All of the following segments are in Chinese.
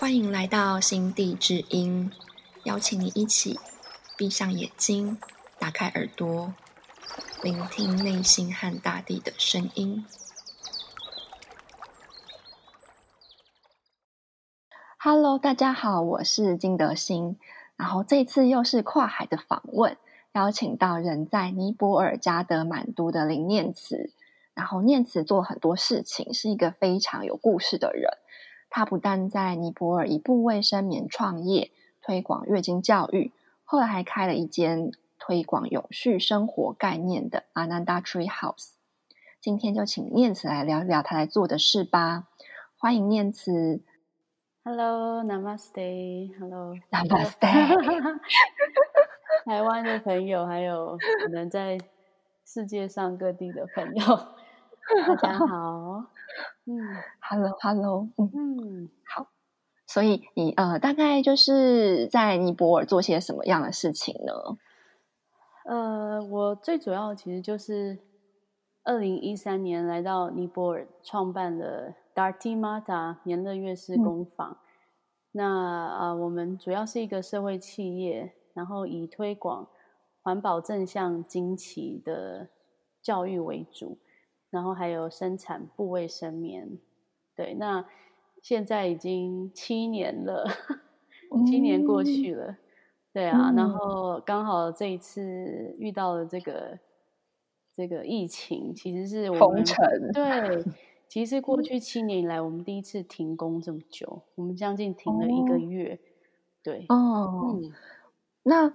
欢迎来到心地之音，邀请你一起闭上眼睛，打开耳朵，聆听内心和大地的声音。Hello，大家好，我是金德兴。然后这次又是跨海的访问，邀请到人在尼泊尔加德满都的林念慈。然后念慈做很多事情，是一个非常有故事的人。他不但在尼泊尔以部卫生棉创业，推广月经教育，后来还开了一间推广永续生活概念的 Ananda Tree House。今天就请念慈来聊一聊他来做的事吧。欢迎念慈。Hello，Namaste，Hello，Namaste。台湾的朋友，还有可能在世界上各地的朋友，大家好。嗯，Hello，Hello，嗯，好，所以你呃，大概就是在尼泊尔做些什么样的事情呢？呃，我最主要其实就是二零一三年来到尼泊尔，创办了 Darti Mata 年乐月式工坊。那啊，我们主要是一个社会企业，然后以推广环保正向惊奇的教育为主。然后还有生产部卫生棉，对，那现在已经七年了，七年过去了，对啊，然后刚好这一次遇到了这个这个疫情，其实是封城，对，其实过去七年以来，我们第一次停工这么久，我们将近停了一个月，对，哦，嗯，那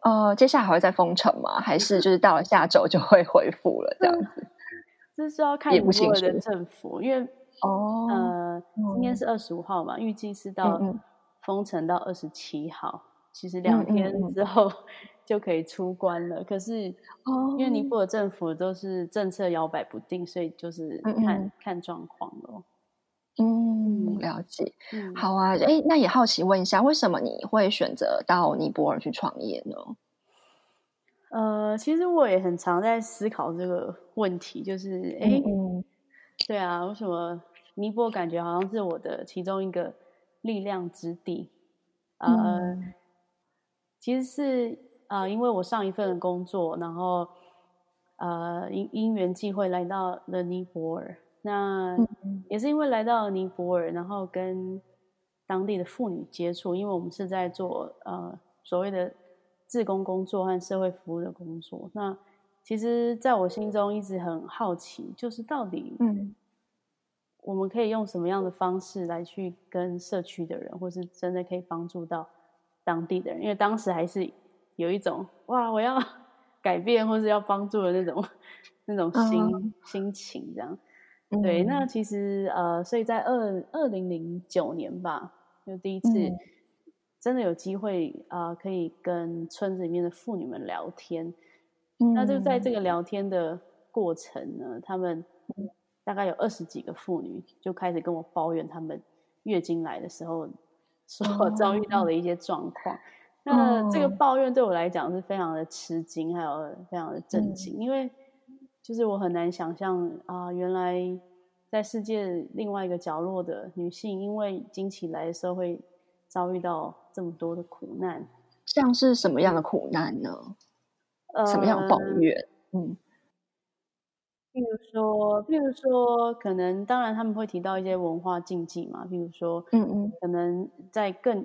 呃，接下来还会再封城吗？还是就是到了下周就会恢复了这样子？这是要看尼泊尔的政府，因为哦，呃，今天是二十五号嘛，预计是到封城到二十七号，其实两天之后 就可以出关了。可是哦，因为尼泊尔政府都是政策摇摆不定，所以就是看看状况咯。嗯，了解。好啊，哎，那也好奇问一下，为什么你会选择到尼泊尔去创业呢？呃，其实我也很常在思考这个问题，就是，哎，对啊，为什么尼泊尔感觉好像是我的其中一个力量之地？呃，其实是啊，因为我上一份工作，然后呃因因缘际会来到了尼泊尔，那也是因为来到尼泊尔，然后跟当地的妇女接触，因为我们是在做呃所谓的。自工工作和社会服务的工作，那其实在我心中一直很好奇，就是到底，嗯，我们可以用什么样的方式来去跟社区的人，或是真的可以帮助到当地的人？因为当时还是有一种哇，我要 改变或是要帮助的那种那种心心情，这样。对，那其实呃，所以在二二零零九年吧，就第一次。真的有机会啊，可以跟村子里面的妇女们聊天。那就在这个聊天的过程呢，他们大概有二十几个妇女就开始跟我抱怨，他们月经来的时候所遭遇到的一些状况。那这个抱怨对我来讲是非常的吃惊，还有非常的震惊，因为就是我很难想象啊，原来在世界另外一个角落的女性，因为经期来的时候会遭遇到。这么多的苦难，像是什么样的苦难呢？呃，什么样的抱怨？嗯，譬如说，譬如说，可能当然他们会提到一些文化禁忌嘛，譬如说，嗯嗯，可能在更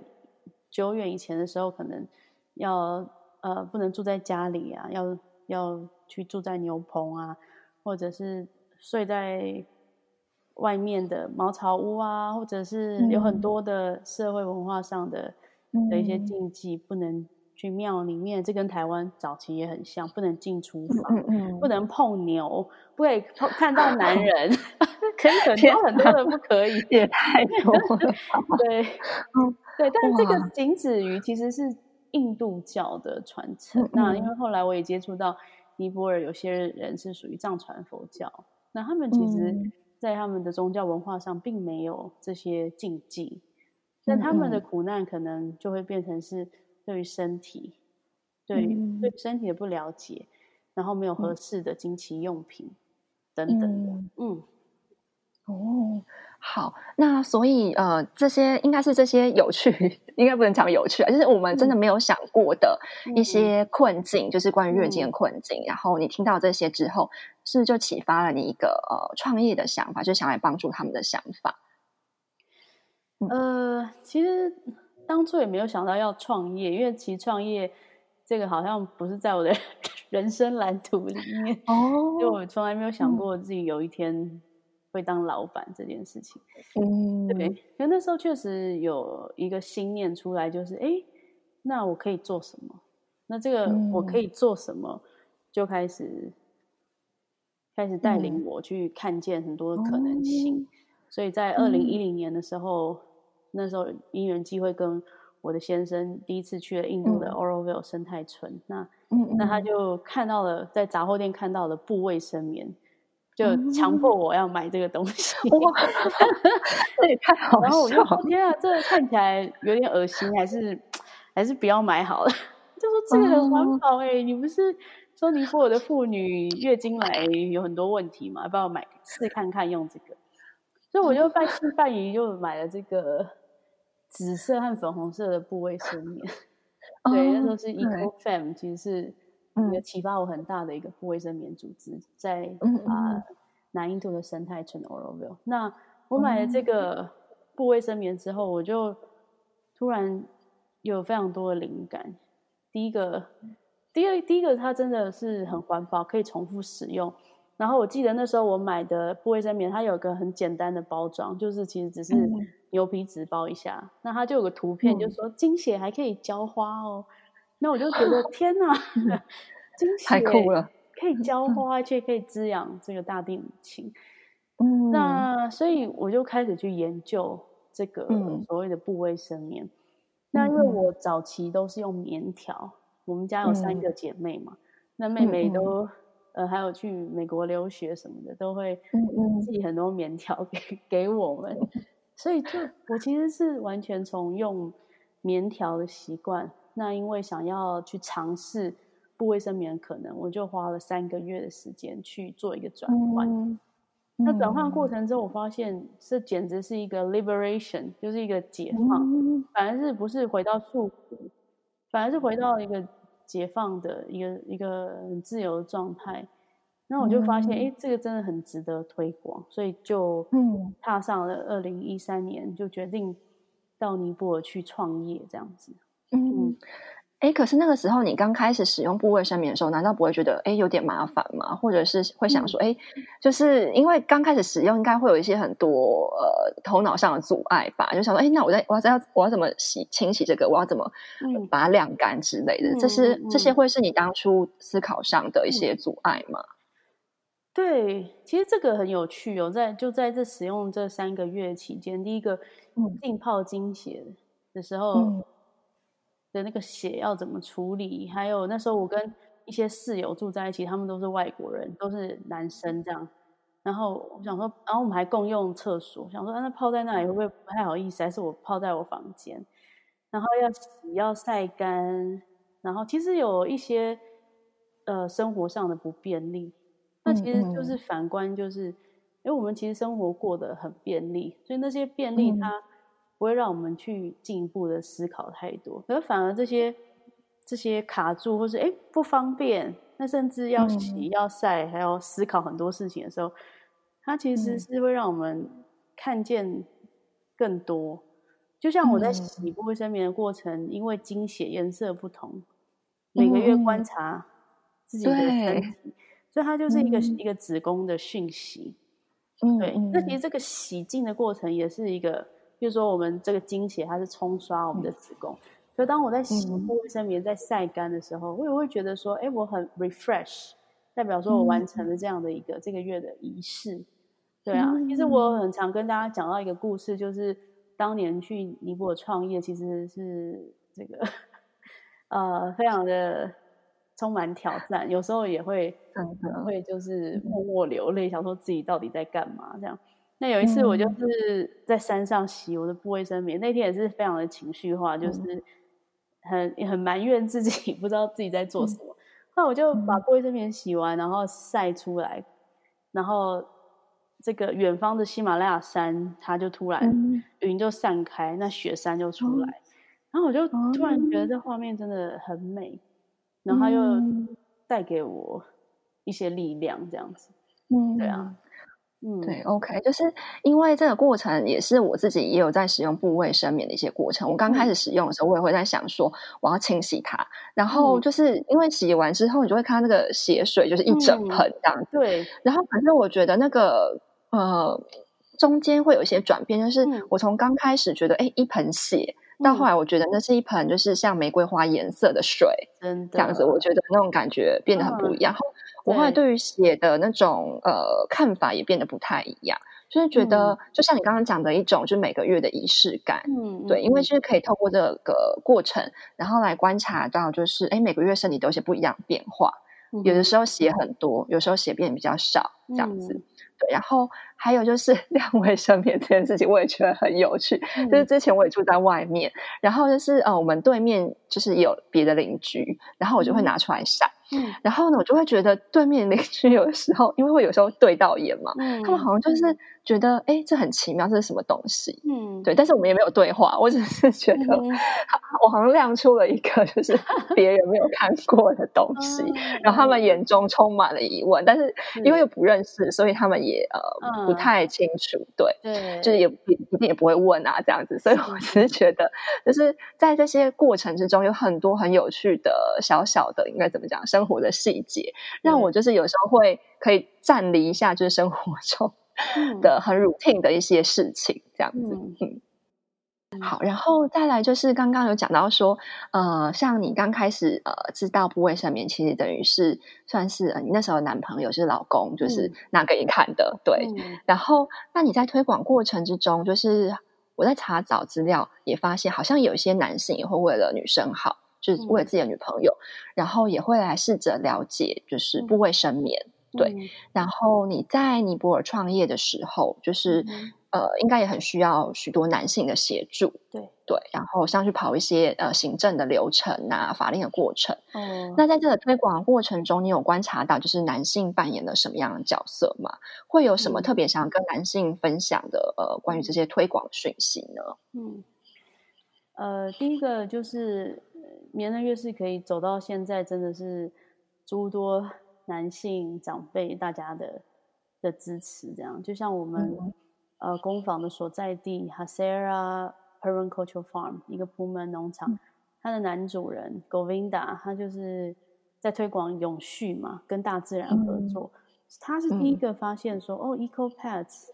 久远以前的时候，可能要呃不能住在家里啊，要要去住在牛棚啊，或者是睡在。外面的茅草屋啊，或者是有很多的社会文化上的的一些禁忌，不能去庙里面。这跟台湾早期也很像，不能进厨房，不能碰牛，不可以碰看到男人，可以很多很多的不可以，也太多了。对，嗯，对，但是这个仅止于其实是印度教的传承。那因为后来我也接触到尼泊尔有些人是属于藏传佛教，那他们其实。在他们的宗教文化上，并没有这些禁忌，但他们的苦难可能就会变成是对于身体，对对身体的不了解，然后没有合适的经期用品等等的。嗯，哦。好，那所以呃，这些应该是这些有趣，应该不能讲有趣啊，就是我们真的没有想过的一些困境，就是关于月经的困境。然后你听到这些之后，是不是就启发了你一个呃创业的想法，就想来帮助他们的想法？呃，其实当初也没有想到要创业，因为其实创业这个好像不是在我的 人生蓝图里面哦，因为我从来没有想过自己有一天。会当老板这件事情，嗯，对，因为那时候确实有一个心念出来，就是哎，那我可以做什么？那这个我可以做什么？就开始开始带领我去看见很多可能性。所以在二零一零年的时候，那时候因缘机会跟我的先生第一次去了印度的 Oroville 生态村，那那他就看到了在杂货店看到的布卫生棉。就强迫我要买这个东西，哇，这也太好然后我就天啊，这看起来有点恶心，还是还是不要买好了。就说这个很环保哎，你不是说尼泊尔的妇女月经来有很多问题嘛？要不要买试看看用这个？所以我就半信半疑，就买了这个紫色和粉红色的部位生棉。对，那时候是 Eco Fam，其实是。也启发我很大的一个副卫生棉组织，在啊南印度的生态村 Oroville。那我买了这个布卫生棉之后，我就突然有非常多的灵感。第一个，第二，第一个它真的是很环保，可以重复使用。然后我记得那时候我买的布卫生棉，它有个很简单的包装，就是其实只是牛皮纸包一下。那它就有个图片，就说精血还可以浇花哦。那我就觉得 天哪，太酷了！可以浇花，却可以滋养这个大地母亲。嗯，那所以我就开始去研究这个所谓的部位生棉。那因为我早期都是用棉条，我们家有三个姐妹嘛，那妹妹都呃还有去美国留学什么的，都会寄很多棉条给给我们。所以就我其实是完全从用棉条的习惯。那因为想要去尝试不卫生棉可能，我就花了三个月的时间去做一个转换。那转换过程之后，我发现这简直是一个 liberation，就是一个解放，反而是不是回到束缚，反而是回到一个解放的一个一个很自由的状态。那我就发现，哎，这个真的很值得推广，所以就踏上了二零一三年，就决定到尼泊尔去创业这样子。嗯，哎，可是那个时候你刚开始使用部位生棉的时候，难道不会觉得哎有点麻烦吗？或者是会想说，哎，就是因为刚开始使用，应该会有一些很多呃头脑上的阻碍吧？就想说，哎，那我在我要我要怎么洗清洗这个？我要怎么把它晾干之类的？这是这些会是你当初思考上的一些阻碍吗？对，其实这个很有趣哦，在就在这使用这三个月期间，第一个浸泡精血的时候。的那个血要怎么处理？还有那时候我跟一些室友住在一起，他们都是外国人，都是男生这样。然后我想说，然后我们还共用厕所，想说那泡在那里会不会不太好意思？还是我泡在我房间？然后要洗要晒干，然后其实有一些呃生活上的不便利。那其实就是反观，就是因为我们其实生活过得很便利，所以那些便利它。不会让我们去进一步的思考太多，可是反而这些这些卡住，或是哎不方便，那甚至要洗要晒，还要思考很多事情的时候，它其实是会让我们看见更多。就像我在洗卫生棉的过程，因为经血颜色不同，每个月观察自己的身体，所以它就是一个一个子宫的讯息。对，那其实这个洗净的过程也是一个。比如说，我们这个经血它是冲刷我们的子宫，所以当我在洗卫生棉在晒干的时候，我也会觉得说，哎，我很 refresh，代表说我完成了这样的一个这个月的仪式。对啊，其实我很常跟大家讲到一个故事，就是当年去尼泊尔创业，其实是这个呃非常的充满挑战，有时候也会会就是默默流泪，想说自己到底在干嘛这样。那有一次，我就是在山上洗我的布卫生棉，那天也是非常的情绪化，就是很很埋怨自己，不知道自己在做什么。后来我就把布卫生棉洗完，然后晒出来，然后这个远方的喜马拉雅山，它就突然云就散开，那雪山就出来，然后我就突然觉得这画面真的很美，然后又带给我一些力量，这样子，嗯，对啊。嗯，对，OK，就是因为这个过程也是我自己也有在使用部位生棉的一些过程。我刚开始使用的时候，我也会在想说我要清洗它，然后就是因为洗完之后，你就会看到那个血水就是一整盆这样子。对，然后反正我觉得那个呃中间会有一些转变，就是我从刚开始觉得哎一盆血，到后来我觉得那是一盆就是像玫瑰花颜色的水，这样子，我觉得那种感觉变得很不一样。我后来对。于写的那种呃看法也变得不太一样，就是觉得就像你刚刚讲的一种，就是每个月的仪式感，嗯，对，因为就是可以透过这个过程，然后来观察到，就是哎，每个月身体都有些不一样的变化，有的时候写很多，有时候写变得比较少，这样子，对，然后还有就是 晾卫生棉这件事情，我也觉得很有趣，就是之前我也住在外面，然后就是呃，我们对面就是有别的邻居，然后我就会拿出来晒。嗯，然后呢，我就会觉得对面邻居有的时候，因为会有时候对到眼嘛，嗯他们好像就是觉得，哎，这很奇妙，这是什么东西？嗯，对。但是我们也没有对话，我只是觉得，我好像亮出了一个就是别人没有看过的东西，然后他们眼中充满了疑问，但是因为又不认识，所以他们也呃不太清楚，对，对，就是也一定也不会问啊这样子。所以我只是觉得，就是在这些过程之中，有很多很有趣的小小的，应该怎么讲生。生活的细节让我就是有时候会可以暂离一下，就是生活中的很 routine 的一些事情，这样子。嗯，好，然后再来就是刚刚有讲到说，呃，像你刚开始呃知道部位上面，其实等于是算是你那时候男朋友是老公，就是拿给你看的，对。然后那你在推广过程之中，就是我在查找资料也发现，好像有一些男性也会为了女生好。就是为了自己的女朋友，然后也会来试着了解，就是部位生棉。对，然后你在尼泊尔创业的时候，就是呃，应该也很需要许多男性的协助。对对，然后像去跑一些呃行政的流程啊、法令的过程。哦，那在这个推广过程中，你有观察到就是男性扮演了什么样的角色吗？会有什么特别想要跟男性分享的呃关于这些推广讯息呢？嗯，呃，第一个就是。棉人乐是可以走到现在，真的是诸多男性长辈大家的的支持。这样，就像我们呃工坊的所在地 Hasera Permaculture Farm 一个普门农场，它的男主人 Govinda，他就是在推广永续嘛，跟大自然合作。他是第一个发现说，哦，Eco Pets，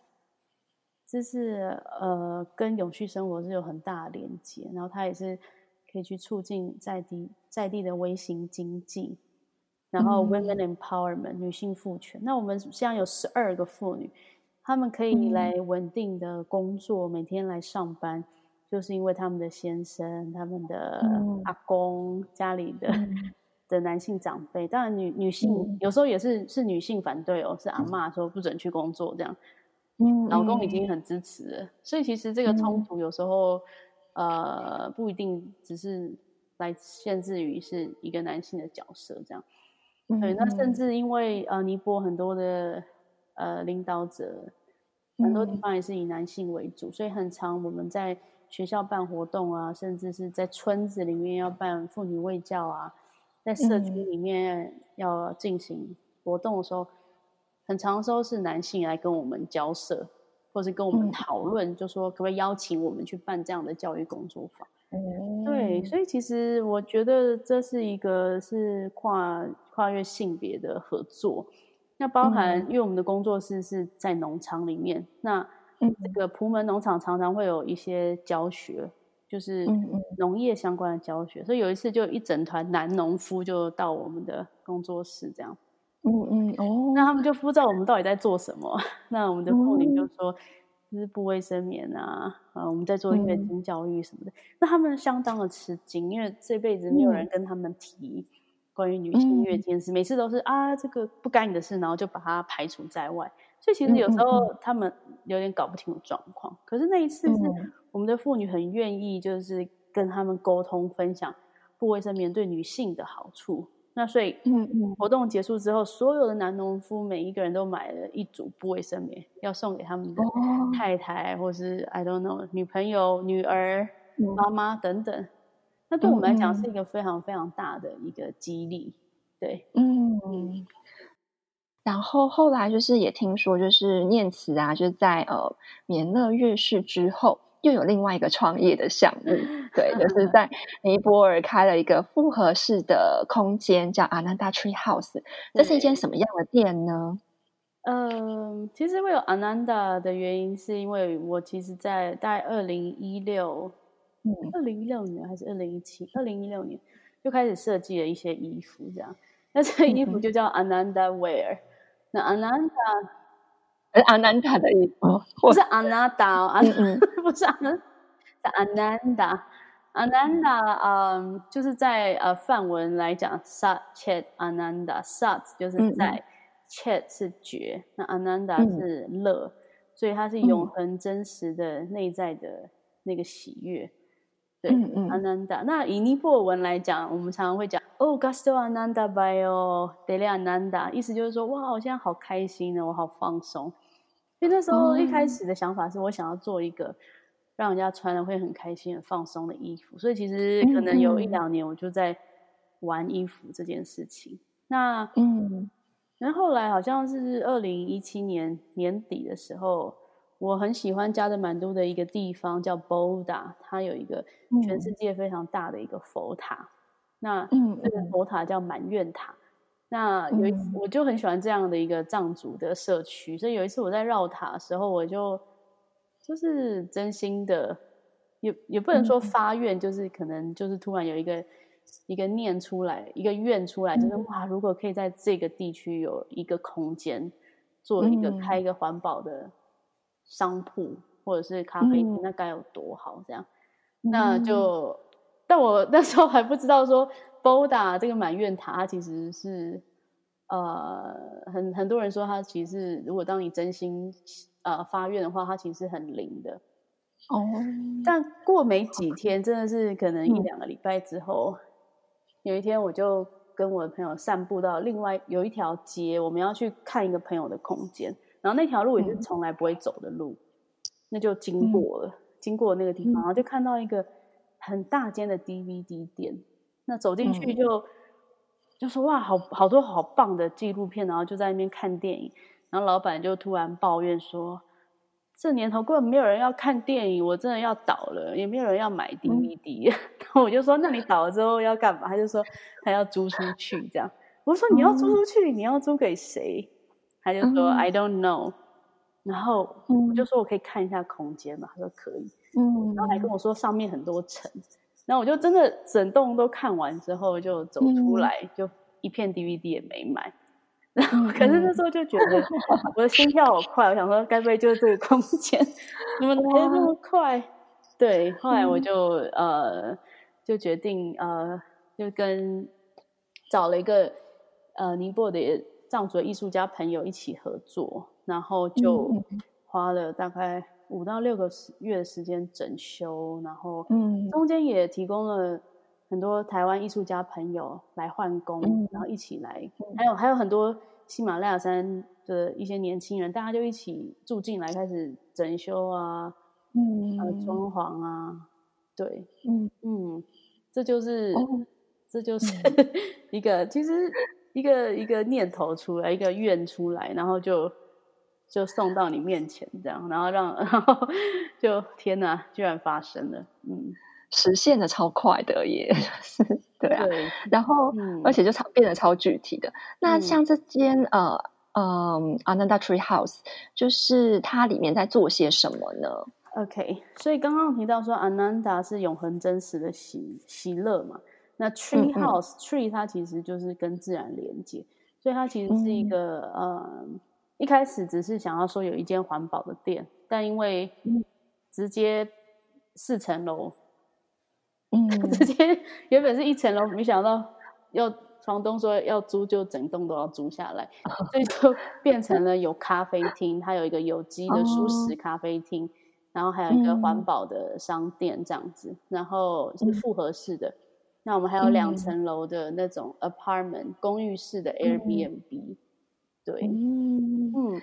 这是呃跟永续生活是有很大的连接。然后他也是。可以去促进在地在地的微型经济，然后 women empowerment 女性赋权。那我们现在有十二个妇女，她们可以来稳定的工作，每天来上班，就是因为他们的先生、他们的阿公、家里的 的男性长辈，当然女女性有时候也是是女性反对哦，是阿妈说不准去工作这样，嗯，老公已经很支持了，所以其实这个冲突有时候。呃，不一定只是来限制于是一个男性的角色这样，对，那甚至因为呃，尼泊很多的呃领导者，很多地方也是以男性为主，所以很常我们在学校办活动啊，甚至是在村子里面要办妇女卫教啊，在社区里面要进行活动的时候，很长时候是男性来跟我们交涉。或是跟我们讨论，就说可不可以邀请我们去办这样的教育工作坊？对，所以其实我觉得这是一个是跨跨越性别的合作。那包含，因为我们的工作室是在农场里面，那这个蒲门农场常常会有一些教学，就是农业相关的教学。所以有一次就一整团男农夫就到我们的工作室，这样。嗯嗯哦，那他们就不知道我们到底在做什么。那我们的妇女就说，就是不卫生棉啊，啊，我们在做月经教育什么的。那他们相当的吃惊，因为这辈子没有人跟他们提关于女性月经事，每次都是啊，这个不干你的事，然后就把它排除在外。所以其实有时候他们有点搞不清楚状况。可是那一次是我们的妇女很愿意，就是跟他们沟通分享不卫生棉对女性的好处。那所以，嗯嗯，活动结束之后，所有的男农夫每一个人都买了一组不卫生棉，要送给他们的太太，或是 I don't know 女朋友、女儿、妈妈等等。那对我们来讲是一个非常非常大的一个激励，对，嗯。然后后来就是也听说，就是念慈啊，就是在呃棉乐月事之后。又有另外一个创业的项目，对，就是在尼泊尔开了一个复合式的空间，叫 Ananda Tree House。这是一间什么样的店呢？嗯，其实会有 Ananda 的原因，是因为我其实，在大概二零一六，嗯，二零一六年还是二零一七，二零一六年就开始设计了一些衣服，这样。那这个衣服就叫 Ananda Wear。那 Ananda。阿南达的衣服，不是阿南达，啊，不是阿南，是阿南达。阿南达，嗯，就是在呃梵文来讲，sat chet 阿南达，sat 就是在，chet 是觉，那阿南达是乐，所以它是永恒真实的内在的那个喜悦。对，阿南达。那以尼泊尔文来讲，我们常常会讲，哦，gasto ananda bio deli ananda，意思就是说，哇，我现在好开心呢，我好放松。因为那时候一开始的想法是我想要做一个让人家穿了会很开心、很放松的衣服，所以其实可能有一两年我就在玩衣服这件事情。那嗯，然后后来好像是二零一七年年底的时候，我很喜欢加德满都的一个地方叫 Boda，它有一个全世界非常大的一个佛塔。那这个佛塔叫满愿塔。那有一次，我就很喜欢这样的一个藏族的社区，所以有一次我在绕塔的时候，我就就是真心的，也也不能说发愿，就是可能就是突然有一个一个念出来，一个愿出来，就是哇，如果可以在这个地区有一个空间，做一个开一个环保的商铺或者是咖啡厅，那该有多好！这样，那就，但我那时候还不知道说。Boda 这个满愿塔，它其实是呃，很很多人说他其实如果当你真心呃发愿的话，他其实很灵的哦。但过没几天，真的是可能一两个礼拜之后，有一天我就跟我的朋友散步到另外有一条街，我们要去看一个朋友的空间，然后那条路也是从来不会走的路，那就经过了，经过那个地方，然后就看到一个很大间的 DVD 店。那走进去就就说哇，好好多好棒的纪录片，然后就在那边看电影。然后老板就突然抱怨说：“这年头根本没有人要看电影，我真的要倒了，也没有人要买 DVD。” 然后我就说：“那你倒了之后要干嘛？”他就说：“他要租出去。”这样我说：“你要租出去，你要租给谁？”他就说：“I don't know。”然后我就说：“我可以看一下空间嘛？”他说：“可以。”嗯，然后还跟我说上面很多层。那我就真的整栋都看完之后就走出来，就一片 DVD 也没买。然后可是那时候就觉得我的心跳好快，我想说该不会就是这个空间？怎么来的这么快？对，后来我就呃就决定呃就跟找了一个呃尼泊尔的藏族艺术家朋友一起合作，然后就花了大概。五到六个月的时间整修，然后嗯。中间也提供了很多台湾艺术家朋友来换工，然后一起来，还有还有很多喜马拉雅山的一些年轻人，大家就一起住进来开始整修啊，嗯，装潢啊，对，嗯。嗯，这就是这就是。一个其实一个一个念头出来，一个愿出来，然后就。就送到你面前，这样，然后让，然后就天哪，居然发生了，嗯，实现的超快的耶，对啊，然后而且就超变得超具体的。那像这间呃嗯 Ananda Tree House，就是它里面在做些什么呢？OK，所以刚刚提到说 Ananda 是永恒真实的喜喜乐嘛，那 Tree House Tree 它其实就是跟自然连接，所以它其实是一个呃。一开始只是想要说有一间环保的店，但因为直接四层楼，嗯，直接原本是一层楼，没想到要房东说要租就整栋都要租下来，所以就变成了有咖啡厅，它有一个有机的舒适咖啡厅，然后还有一个环保的商店这样子，然后是复合式的。那我们还有两层楼的那种 apartment 公寓式的 Airbnb，对，嗯嗯，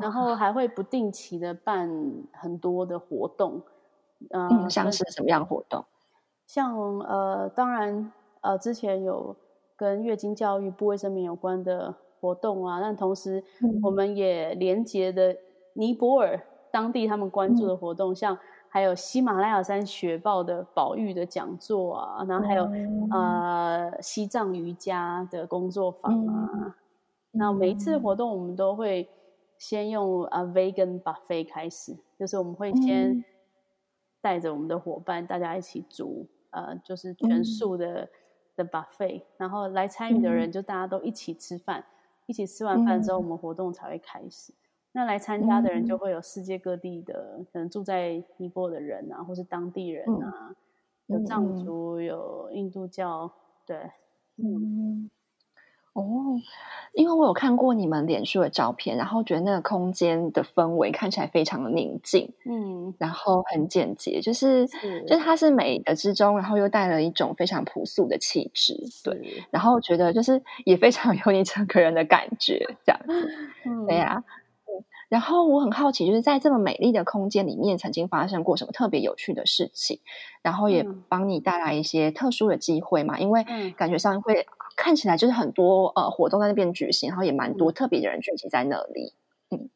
然后还会不定期的办很多的活动，嗯，像是什么样活动？像呃，当然呃，之前有跟月经教育、不卫生棉有关的活动啊，但同时我们也连接的尼泊尔当地他们关注的活动，像。还有喜马拉雅山雪豹的保育的讲座啊，然后还有呃西藏瑜伽的工作坊啊。那每一次活动，我们都会先用啊 vegan buffet 开始，就是我们会先带着我们的伙伴，大家一起煮呃，就是全素的的 buffet，然后来参与的人就大家都一起吃饭，一起吃完饭之后，我们活动才会开始。那来参加的人就会有世界各地的，可能住在尼泊尔的人啊，或是当地人啊，有藏族，有印度教，对，嗯，哦，因为我有看过你们脸书的照片，然后觉得那个空间的氛围看起来非常的宁静，嗯，然后很简洁，就是就是它是美的之中，然后又带了一种非常朴素的气质，对，然后觉得就是也非常有你整个人的感觉，这样子，对呀。然后我很好奇，就是在这么美丽的空间里面，曾经发生过什么特别有趣的事情？然后也帮你带来一些特殊的机会嘛？因为感觉上会看起来就是很多呃活动在那边举行，然后也蛮多特别的人聚集在那里。嗯，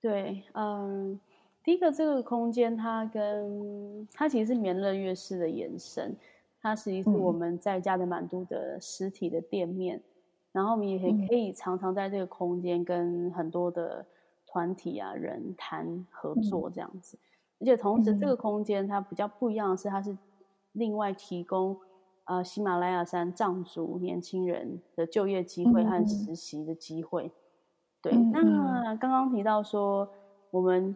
对，嗯，第一个这个空间，它跟它其实是棉乐乐室的延伸，它实际是我们在家的满都的实体的店面，然后我们也可以常常在这个空间跟很多的。团体啊，人谈合作这样子，而且同时这个空间它比较不一样的是，它是另外提供呃喜马拉雅山藏族年轻人的就业机会和实习的机会。对，那刚刚提到说，我们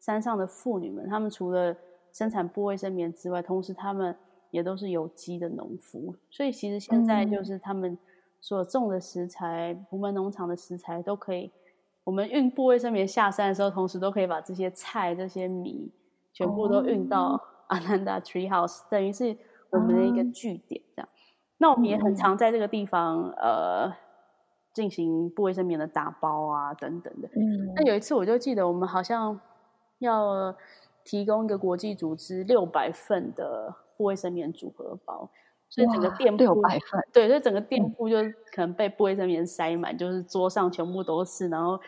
山上的妇女们，她们除了生产布卫生棉之外，同时她们也都是有机的农夫，所以其实现在就是他们所种的食材，福门农场的食材都可以。我们运布卫生棉下山的时候，同时都可以把这些菜、这些米全部都运到阿南达 Tree House，等于是我们的一个据点。这样，那我们也很常在这个地方呃进行布卫生棉的打包啊等等的。那有一次我就记得，我们好像要提供一个国际组织六百份的布卫生棉组合包。所以整个店铺六百份对，所以整个店铺就可能被布卫生棉塞满，就是桌上全部都是，然后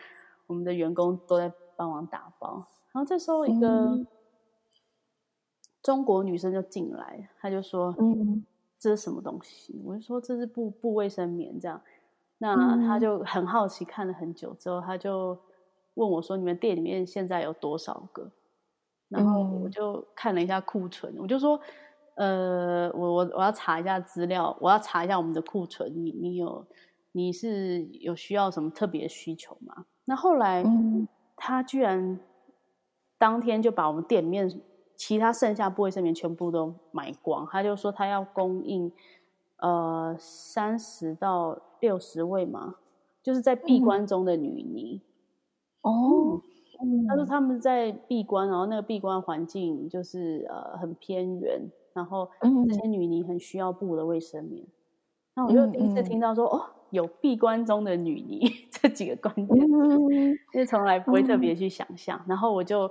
我们的员工都在帮忙打包。然后这时候一个中国女生就进来，她就说：“嗯，这是什么东西？”我就说：“这是布布卫生棉。”这样，那她就很好奇，看了很久之后，她就问我说：“你们店里面现在有多少个？”然后我就看了一下库存，我就说。呃，我我我要查一下资料，我要查一下我们的库存。你你有你是有需要什么特别需求吗？那后来他居然当天就把我们店里面其他剩下布卫生棉全部都买光。他就说他要供应呃三十到六十位嘛，就是在闭关中的女尼。哦，他说他们在闭关，然后那个闭关环境就是呃很偏远。然后这些女尼很需要布的卫生棉，那我就第一次听到说哦，有闭关中的女尼 这几个关键词，因为从来不会特别去想象。然后我就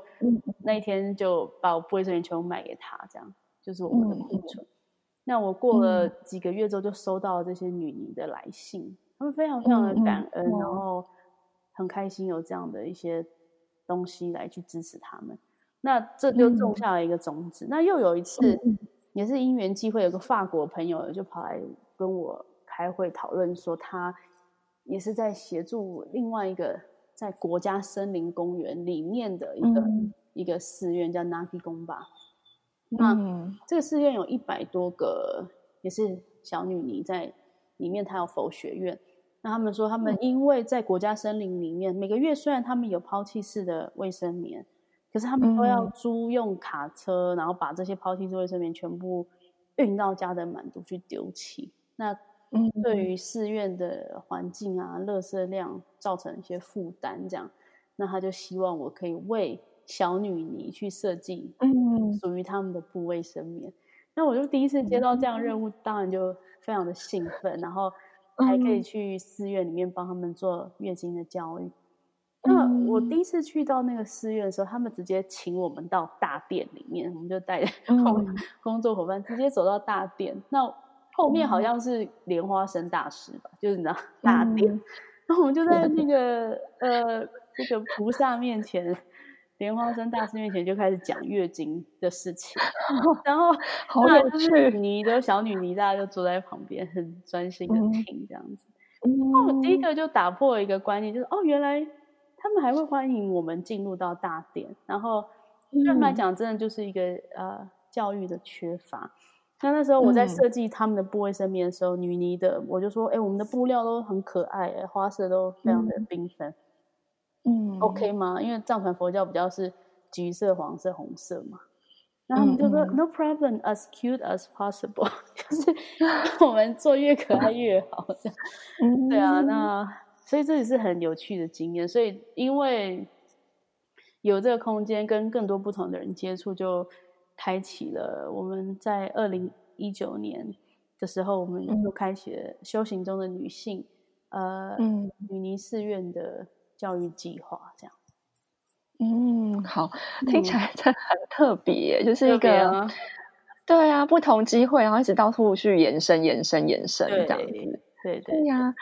那一天就把我布卫生棉全部卖给他，这样就是我们的库存。那我过了几个月之后，就收到了这些女尼的来信，他们非常非常的感恩，然后很开心有这样的一些东西来去支持他们。那这就种下了一个种子。那又有一次。也是因缘机会，有个法国朋友就跑来跟我开会讨论，说他也是在协助另外一个在国家森林公园里面的一个一个寺院，叫 Naki 宫吧。那这个寺院有一百多个，也是小女尼在里面，他有佛学院。那他们说，他们因为在国家森林里面，每个月虽然他们有抛弃式的卫生棉。可是他们都要租用卡车，然后把这些抛弃式卫生棉全部运到家的满都去丢弃。那对于寺院的环境啊、垃圾量造成一些负担，这样，那他就希望我可以为小女尼去设计嗯属于他们的部卫生棉。那我就第一次接到这样任务，当然就非常的兴奋，然后还可以去寺院里面帮他们做月经的教育。那我第一次去到那个寺院的时候，他们直接请我们到大殿里面，我们就带着 工作伙伴直接走到大殿。那后面好像是莲花生大师吧，就是你知道大殿，然后我们就在那个呃那个菩萨面前。莲花生大师面前就开始讲月经的事情，然后好有趣，你的小女尼大家就坐在旁边很专心的听这样子。那我第一个就打破一个观念，就是哦，原来他们还会欢迎我们进入到大殿。然后对他们来讲，真的就是一个呃教育的缺乏。那那时候我在设计他们的部位生棉的时候，女尼的我就说，哎，我们的布料都很可爱，花色都非常的缤纷。嗯，OK 吗？因为藏传佛教比较是橘色、黄色、红色嘛，然后他们就说 No problem, as cute as possible，就是 我们做越可爱越好，这样。对啊，那所以这也是很有趣的经验。所以因为有这个空间跟更多不同的人接触，就开启了我们在二零一九年的时候，我们就开启了修行中的女性，呃，女尼寺院的。教育计划这样，嗯，好，听起来真的很特别，就是一个，对啊，不同机会，然后一直到处去延伸、延伸、延伸这样子，对对呀，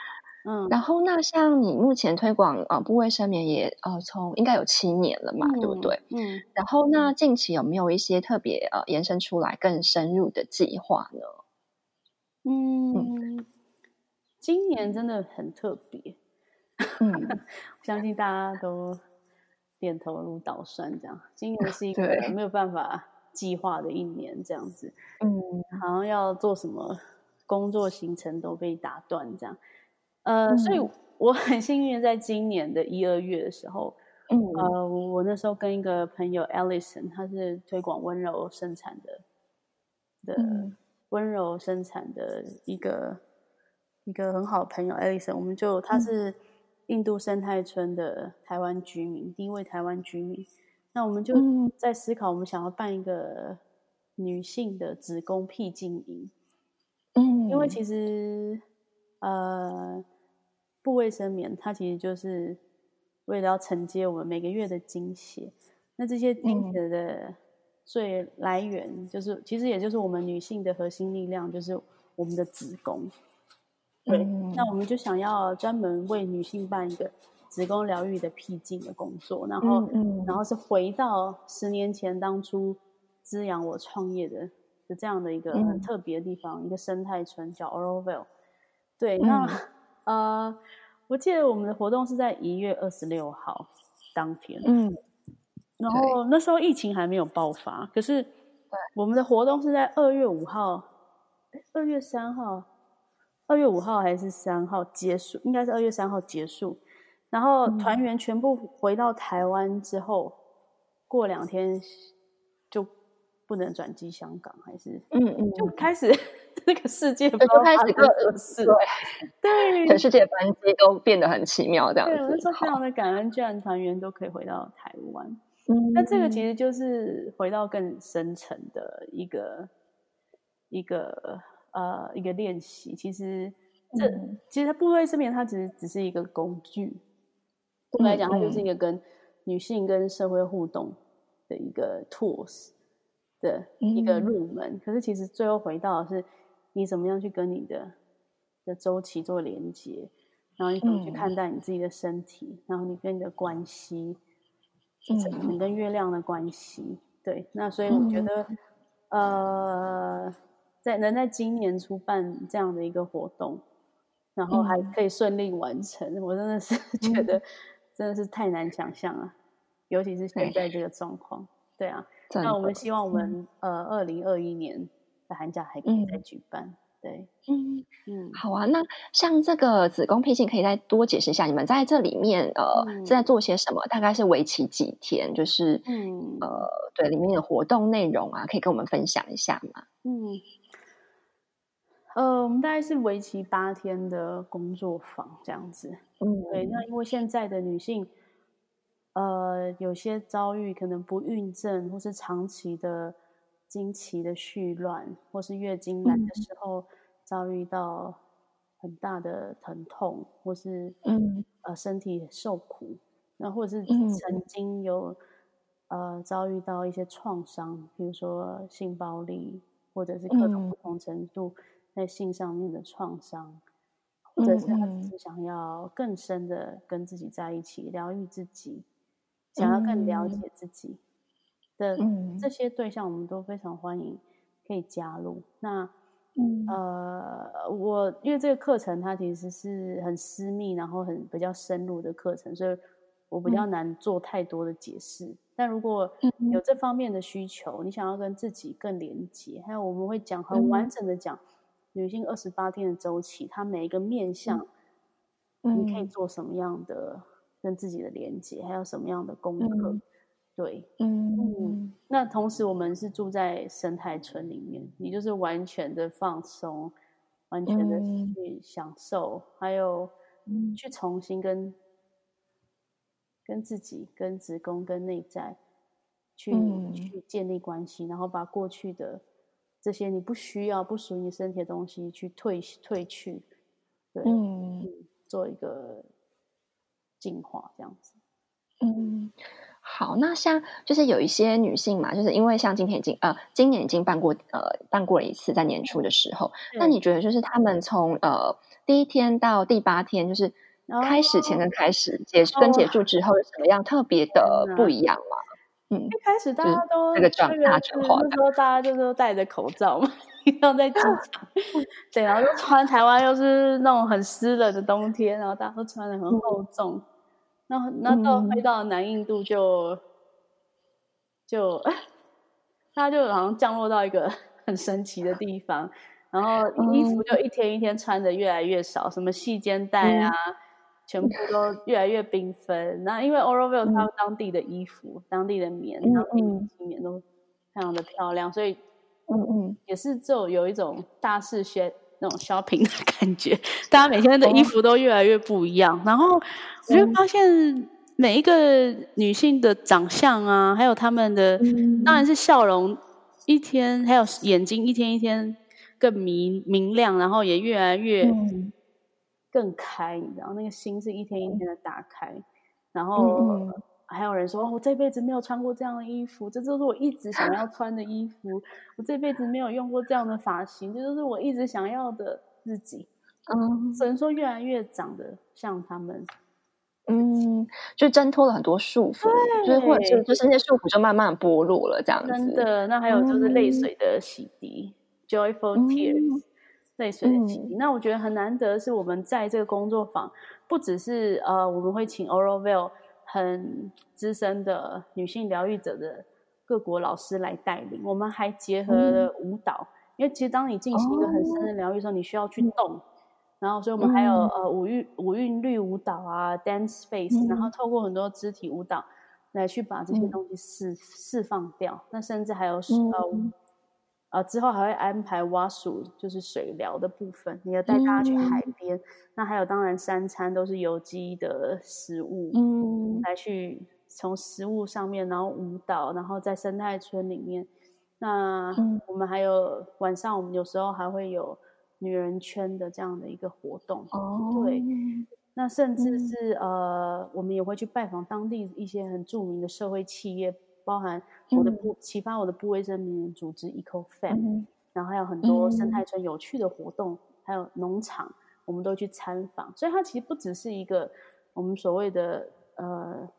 嗯，然后那像你目前推广呃部卫生棉也呃从应该有七年了嘛，对不对？嗯，然后那近期有没有一些特别呃延伸出来更深入的计划呢？嗯，今年真的很特别。嗯，相信大家都点头如捣蒜，这样。今年是一个没有办法计划的一年，这样子。嗯，好像要做什么工作行程都被打断，这样。呃，所以我很幸运，在今年的一二月的时候，嗯，呃，我那时候跟一个朋友 Alison，他是推广温柔生产的的温柔生产的一个一个很好的朋友 Alison，我们就他是。印度生态村的台湾居民，第一位台湾居民，那我们就在思考，我们想要办一个女性的子宫僻静营。嗯，因为其实呃，部卫生棉它其实就是为了要承接我们每个月的经血，那这些经血的最来源，就是其实也就是我们女性的核心力量，就是我们的子宫。对，那我们就想要专门为女性办一个子宫疗愈的僻静的工作，然后，然后是回到十年前当初滋养我创业的就这样的一个很特别的地方，一个生态村叫 Oroville。对，那呃，我记得我们的活动是在一月二十六号当天，嗯，然后那时候疫情还没有爆发，可是我们的活动是在二月五号，二月三号。二月五号还是三号结束？应该是二月三号结束。然后团员全部回到台湾之后，过两天就不能转机香港，还是嗯嗯，就开始这个世界就开始各自对对，全世界班机都变得很奇妙，这样子。对，是非常的感恩，居然团员都可以回到台湾。嗯，那这个其实就是回到更深层的一个一个。呃，一个练习，其实这其实它部位生棉，它只是只是一个工具。对我来讲，它就是一个跟女性跟社会互动的一个 tools 的一个入门。可是，其实最后回到是，你怎么样去跟你的的周期做连接，然后你怎么去看待你自己的身体，然后你跟你的关系，你跟月亮的关系。对，那所以我觉得，呃。在能在今年初办这样的一个活动，然后还可以顺利完成，我真的是觉得真的是太难想象了，尤其是现在这个状况。对啊，那我们希望我们呃二零二一年的寒假还可以再举办。对，嗯嗯，好啊。那像这个子宫僻静，可以再多解释一下，你们在这里面呃是在做些什么？大概是为期几天？就是嗯呃对，里面的活动内容啊，可以跟我们分享一下吗？嗯。呃，我们大概是为期八天的工作坊这样子。嗯，对。那因为现在的女性，呃，有些遭遇可能不孕症或是长期的经期的絮乱，或是月经来的时候遭遇到很大的疼痛，或是嗯。呃身体受苦，那或者是曾。经有呃遭遇到一些创伤，比如说性暴力，或者是各种不同程度在性上面的创伤。或者是他只是想要更深的跟自己在一起，疗愈自己，想要更了解自己的这些对象，我们都非常欢迎可以加入。那呃，我因为这个课程它其实是很私密，然后很比较深入的课程，所以我比较难做太多的解释。但如果有这方面的需求，你想要跟自己更连接，还有我们会讲很完整的讲。女性二十八天的周期，它每一个面相，你可以做什么样的跟自己的连接，还有什么样的功课？对，嗯，那同时我们是住在生态村里面，你就是完全的放松，完全的去享受，还有去重新跟跟自己、跟子宫、跟内在去去建立关系，然后把过去的。这些你不需要、不属于你身体的东西去退退去，对，嗯，做一个进化这样子。嗯，好，那像就是有一些女性嘛，就是因为像今天已经呃，今年已经办过呃，办过了一次在年初的时候，那你觉得就是他们从呃第一天到第八天，就是开始前跟开始结跟结束之后有什么样特别的不一样吗？嗯，一开始大家都那个状大转化，那时候大家就是戴着口罩嘛，要在机场。对，然后就穿台湾又是那种很湿冷的冬天，然后大家都穿的很厚重。那那到飞到南印度就就他就好像降落到一个 很神奇的地方，然后衣服就一天一天穿的越来越少，什么细肩带啊。全部都越来越缤纷。那因为 Oroville 它当地的衣服、当地的棉、当地的棉都非常的漂亮，所以嗯嗯，也是就有一种大肆宣那种 shopping 的感觉。大家每天的衣服都越来越不一样。然后我就发现每一个女性的长相啊，还有她们的当然是笑容，一天还有眼睛一天一天更明明亮，然后也越来越。更开，你知道，那个心是一天一天的打开。然后还有人说：“我这辈子没有穿过这样的衣服，这就是我一直想要穿的衣服。我这辈子没有用过这样的发型，这就是我一直想要的自己。”嗯，只能说越来越长得像他们。嗯，就挣脱了很多束缚，就是或者是就是那些束缚就慢慢剥落了，这样子。真的，那还有就是泪水的洗涤，joyful tears。泪水的洗涤。那我觉得很难得是我们在这个工作坊，不只是呃，我们会请 Oroville 很资深的女性疗愈者的各国老师来带领，我们还结合了舞蹈，因为其实当你进行一个很深的疗愈的时候，你需要去动，然后所以我们还有呃舞韵舞韵律舞蹈啊，dance space，然后透过很多肢体舞蹈来去把这些东西释释放掉，那甚至还有呃。呃，之后还会安排挖鼠，就是水疗的部分，你要带大家去海边。那还有，当然三餐都是有机的食物，嗯，来去从食物上面，然后舞蹈，然后在生态村里面。那我们还有晚上，我们有时候还会有女人圈的这样的一个活动。哦，对，那甚至是呃，我们也会去拜访当地一些很著名的社会企业。包含我的部启发我的部卫生名人组织 EcoFam，然后还有很多生态村有趣的活动，还有农场，我们都去参访。所以它其实不只是一个我们所谓的呃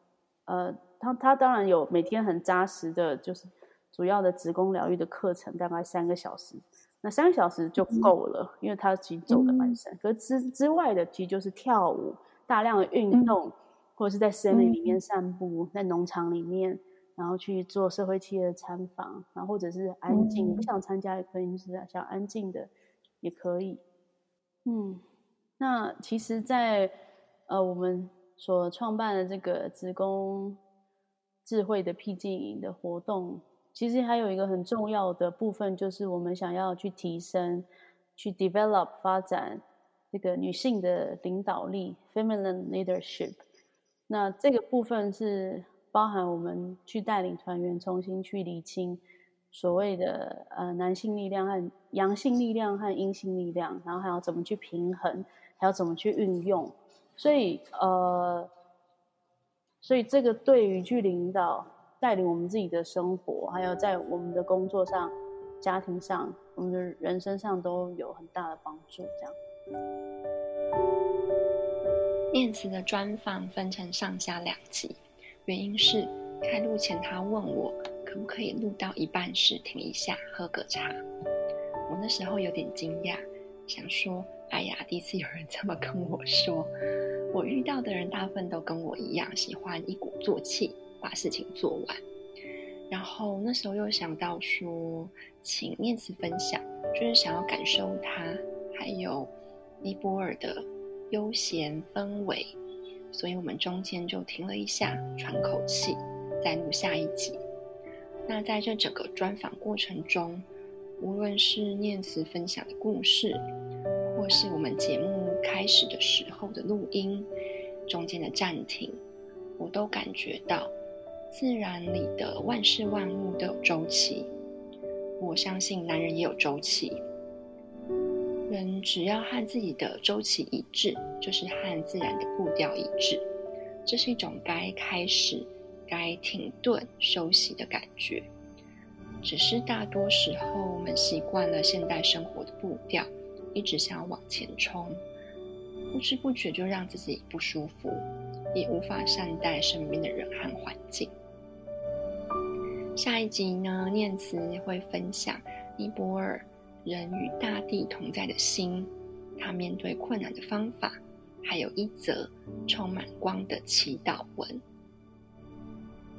呃，它它当然有每天很扎实的，就是主要的职工疗愈的课程，大概三个小时，那三个小时就够了，因为它其实走的蛮深。可是之之外的，其实就是跳舞、大量的运动，或者是在森林里面散步，在农场里面。然后去做社会企业的参访，然后或者是安静，不想参加也可以，是想安静的也可以。嗯，那其实，在呃我们所创办的这个职工智慧的僻静营的活动，其实还有一个很重要的部分，就是我们想要去提升、去 develop 发展这个女性的领导力 （feminine leadership）。那这个部分是。包含我们去带领团员重新去理清所谓的呃男性力量和阳性力量和阴性力量，然后还要怎么去平衡，还要怎么去运用。所以呃，所以这个对于去领导、带领我们自己的生活，还有在我们的工作上、家庭上、我们的人生上都有很大的帮助。这样，念慈的专访分成上下两集，原因是开录前他问我。可不可以录到一半时停一下喝个茶？我那时候有点惊讶，想说：“哎呀，第一次有人这么跟我说。”我遇到的人大部分都跟我一样，喜欢一鼓作气把事情做完。然后那时候又想到说，请念慈分享，就是想要感受他还有尼泊尔的悠闲氛围，所以我们中间就停了一下，喘口气，再录下一集。那在这整个专访过程中，无论是念慈分享的故事，或是我们节目开始的时候的录音，中间的暂停，我都感觉到自然里的万事万物都有周期。我相信男人也有周期，人只要和自己的周期一致，就是和自然的步调一致，这是一种该开始。该停顿休息的感觉，只是大多时候我们习惯了现代生活的步调，一直想要往前冲，不知不觉就让自己不舒服，也无法善待身边的人和环境。下一集呢，念慈会分享尼泊尔人与大地同在的心，他面对困难的方法，还有一则充满光的祈祷文。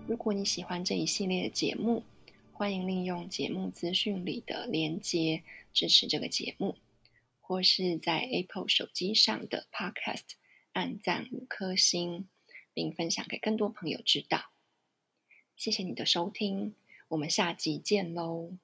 如果你喜欢这一系列的节目，欢迎利用节目资讯里的连接支持这个节目，或是在 Apple 手机上的 Podcast 按赞五颗星，并分享给更多朋友知道。谢谢你的收听，我们下集见喽！